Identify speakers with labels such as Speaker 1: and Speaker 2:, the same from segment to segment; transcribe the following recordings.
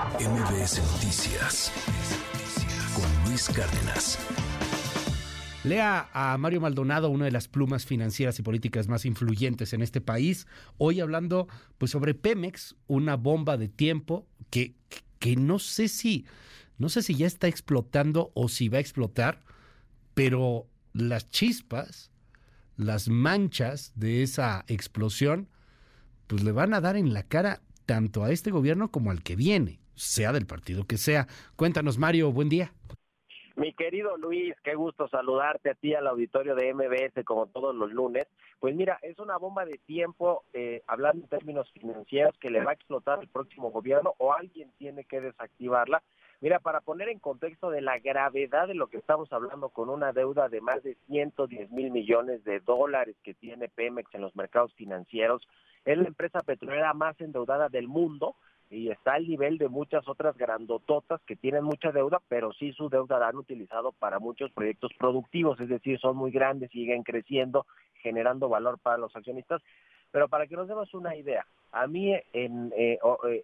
Speaker 1: MBS Noticias con Luis Cárdenas.
Speaker 2: Lea a Mario Maldonado, una de las plumas financieras y políticas más influyentes en este país, hoy hablando pues sobre Pemex, una bomba de tiempo que, que no sé si no sé si ya está explotando o si va a explotar, pero las chispas, las manchas de esa explosión pues le van a dar en la cara tanto a este gobierno como al que viene, sea del partido que sea. Cuéntanos, Mario, buen día.
Speaker 3: Mi querido Luis, qué gusto saludarte a ti al auditorio de MBS como todos los lunes. Pues mira, es una bomba de tiempo, eh, hablando en términos financieros, que le va a explotar el próximo gobierno o alguien tiene que desactivarla. Mira, para poner en contexto de la gravedad de lo que estamos hablando con una deuda de más de 110 mil millones de dólares que tiene Pemex en los mercados financieros, es la empresa petrolera más endeudada del mundo y está al nivel de muchas otras grandototas que tienen mucha deuda, pero sí su deuda la han utilizado para muchos proyectos productivos, es decir, son muy grandes, siguen creciendo, generando valor para los accionistas. Pero para que nos demos una idea, a mí en eh,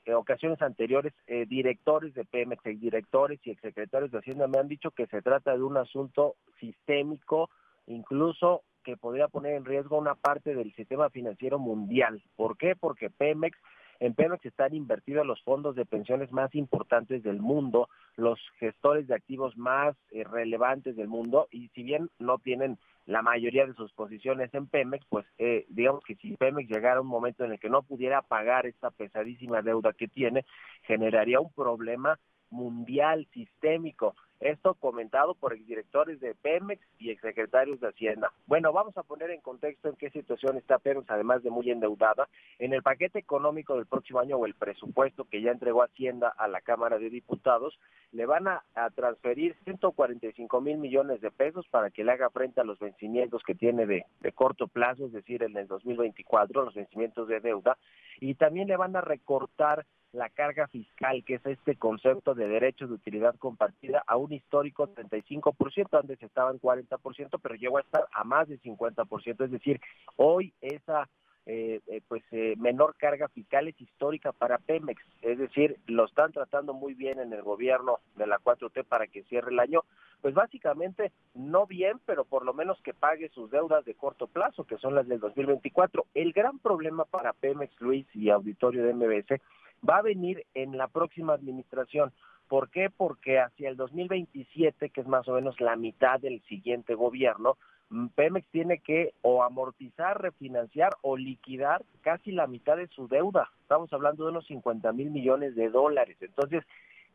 Speaker 3: eh, ocasiones anteriores, eh, directores de Pemex, directores y exsecretarios de Hacienda me han dicho que se trata de un asunto sistémico, incluso que podría poner en riesgo una parte del sistema financiero mundial. ¿Por qué? Porque Pemex en Pemex están invertidos los fondos de pensiones más importantes del mundo, los gestores de activos más eh, relevantes del mundo, y si bien no tienen la mayoría de sus posiciones en Pemex, pues eh, digamos que si Pemex llegara a un momento en el que no pudiera pagar esta pesadísima deuda que tiene, generaría un problema mundial, sistémico. Esto comentado por exdirectores de Pemex y exsecretarios de Hacienda. Bueno, vamos a poner en contexto en qué situación está Pemex, además de muy endeudada. En el paquete económico del próximo año o el presupuesto que ya entregó Hacienda a la Cámara de Diputados, le van a, transferir 145 mil millones de pesos para que le haga frente a los vencimientos que tiene de, de corto plazo, es decir, en el 2024, los vencimientos de deuda, y también le van a recortar la carga fiscal, que es este concepto de derechos de utilidad compartida, a un histórico 35%, antes estaba en 40%, pero llegó a estar a más de 50%, es decir, hoy esa eh, eh, pues eh, menor carga fiscal es histórica para Pemex, es decir, lo están tratando muy bien en el gobierno de la 4T para que cierre el año, pues básicamente no bien, pero por lo menos que pague sus deudas de corto plazo, que son las del 2024. El gran problema para Pemex, Luis y auditorio de MBS, va a venir en la próxima administración. ¿Por qué? Porque hacia el 2027, que es más o menos la mitad del siguiente gobierno, mm, Pemex tiene que o amortizar, refinanciar o liquidar casi la mitad de su deuda. Estamos hablando de unos 50 mil millones de dólares. Entonces,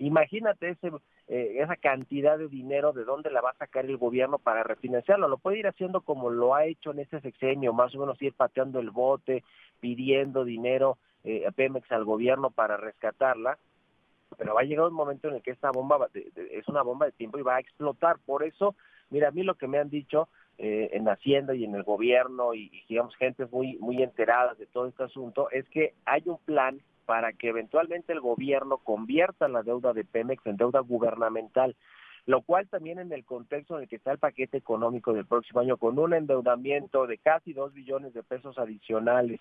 Speaker 3: imagínate ese, eh, esa cantidad de dinero de dónde la va a sacar el gobierno para refinanciarlo. Lo puede ir haciendo como lo ha hecho en este sexenio, más o menos ir pateando el bote, pidiendo dinero eh, a Pemex al gobierno para rescatarla, pero va a llegar un momento en el que esta bomba es una bomba de tiempo y va a explotar. Por eso, mira, a mí lo que me han dicho eh, en Hacienda y en el gobierno y, digamos gente muy muy enteradas de todo este asunto es que hay un plan para que eventualmente el gobierno convierta la deuda de Pemex en deuda gubernamental lo cual también en el contexto en el que está el paquete económico del próximo año, con un endeudamiento de casi dos billones de pesos adicionales,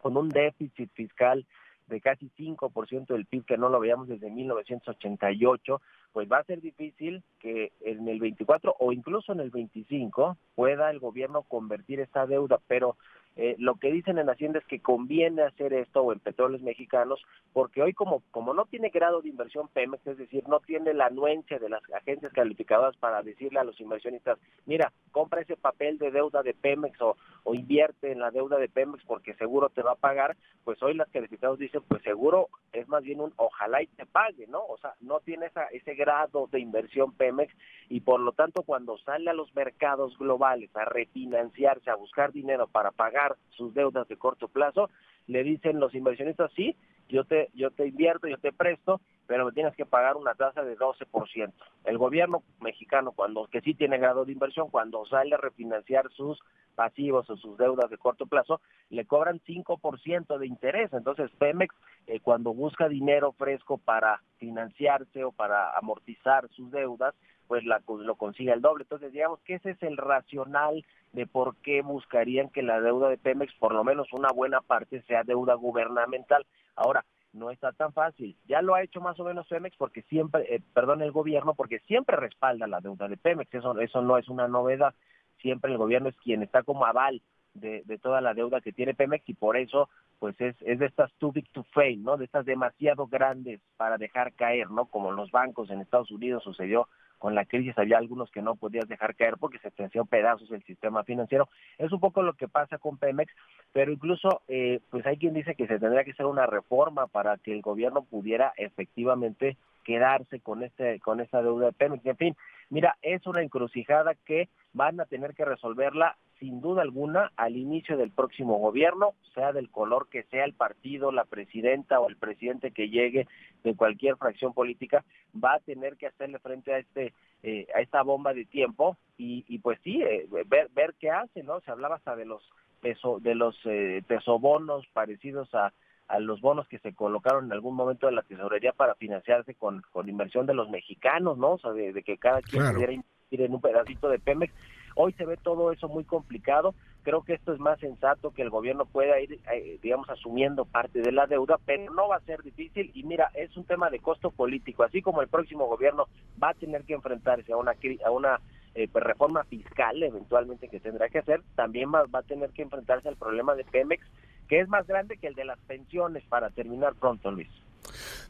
Speaker 3: con un déficit fiscal de casi 5% del PIB que no lo veíamos desde 1988, pues va a ser difícil que en el 24 o incluso en el 25 pueda el gobierno convertir esta deuda, pero eh, lo que dicen en Hacienda es que conviene hacer esto o en petróleos mexicanos, porque hoy como, como no tiene grado de inversión Pemex, es decir, no tiene la anuencia de las agencias calificadoras para decirle a los inversionistas, mira, compra ese papel de deuda de Pemex o, o invierte en la deuda de Pemex porque seguro te va a pagar, pues hoy las calificadoras dicen, pues seguro es más bien un ojalá y te pague, ¿no? O sea, no tiene ese grado de inversión Pemex y por lo tanto cuando sale a los mercados globales a refinanciarse, a buscar dinero para pagar sus deudas de corto plazo, le dicen los inversionistas, sí, yo te, yo te invierto, yo te presto, pero me tienes que pagar una tasa de 12%. El gobierno mexicano, cuando que sí tiene grado de inversión, cuando sale a refinanciar sus pasivos o sus deudas de corto plazo, le cobran 5% de interés. Entonces, Pemex, eh, cuando busca dinero fresco para financiarse o para amortizar sus deudas, pues la, lo consigue el doble. Entonces, digamos que ese es el racional de por qué buscarían que la deuda de Pemex, por lo menos una buena parte, sea deuda gubernamental. Ahora, no está tan fácil. Ya lo ha hecho más o menos Pemex porque siempre, eh, perdón, el gobierno porque siempre respalda la deuda de Pemex. Eso, eso no es una novedad. Siempre el gobierno es quien está como aval de, de toda la deuda que tiene Pemex y por eso pues es, es de estas too big to fail, ¿no? De estas demasiado grandes para dejar caer, ¿no? Como los bancos en Estados Unidos sucedió con la crisis, había algunos que no podías dejar caer porque se te hacían pedazos el sistema financiero. Es un poco lo que pasa con Pemex, pero incluso eh, pues hay quien dice que se tendría que hacer una reforma para que el gobierno pudiera efectivamente quedarse con este con esa deuda de Pemex. En fin, mira, es una encrucijada que van a tener que resolverla sin duda alguna al inicio del próximo gobierno, sea del color que sea el partido, la presidenta o el presidente que llegue de cualquier fracción política, va a tener que hacerle frente a este eh, a esta bomba de tiempo y, y pues sí eh, ver ver qué hace, ¿no? Se hablaba hasta de los peso de los eh, pesobonos parecidos a a los bonos que se colocaron en algún momento de la tesorería para financiarse con, con inversión de los mexicanos, ¿no? O sea, de, de que cada quien
Speaker 2: Claro.
Speaker 3: pudiera invertir en un pedacito de Pemex. Hoy se ve todo eso muy complicado. Creo que esto es más sensato que el gobierno pueda ir, eh, digamos, asumiendo parte de la deuda, pero no va a ser difícil. Y mira, es un tema de costo político. Así como el próximo gobierno va a tener que enfrentarse a una, a una eh, pues, reforma fiscal eventualmente que tendrá que hacer, también va, va a tener que enfrentarse al problema de Pemex, que es más grande que el de las pensiones, para terminar pronto, Luis.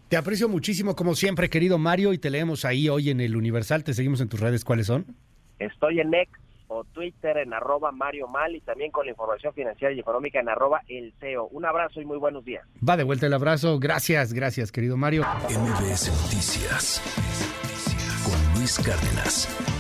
Speaker 2: Te aprecio muchísimo, como siempre, querido Mario, y te leemos ahí hoy en el Universal. Te seguimos en tus redes. ¿Cuáles son?
Speaker 3: Estoy en X o Twitter en arroba Mario Mal y también con la información financiera y económica en arroba El CEO. Un abrazo y muy buenos días.
Speaker 2: Va de vuelta el abrazo. Gracias, gracias, querido Mario.
Speaker 1: MBS Noticias con Luis Cárdenas.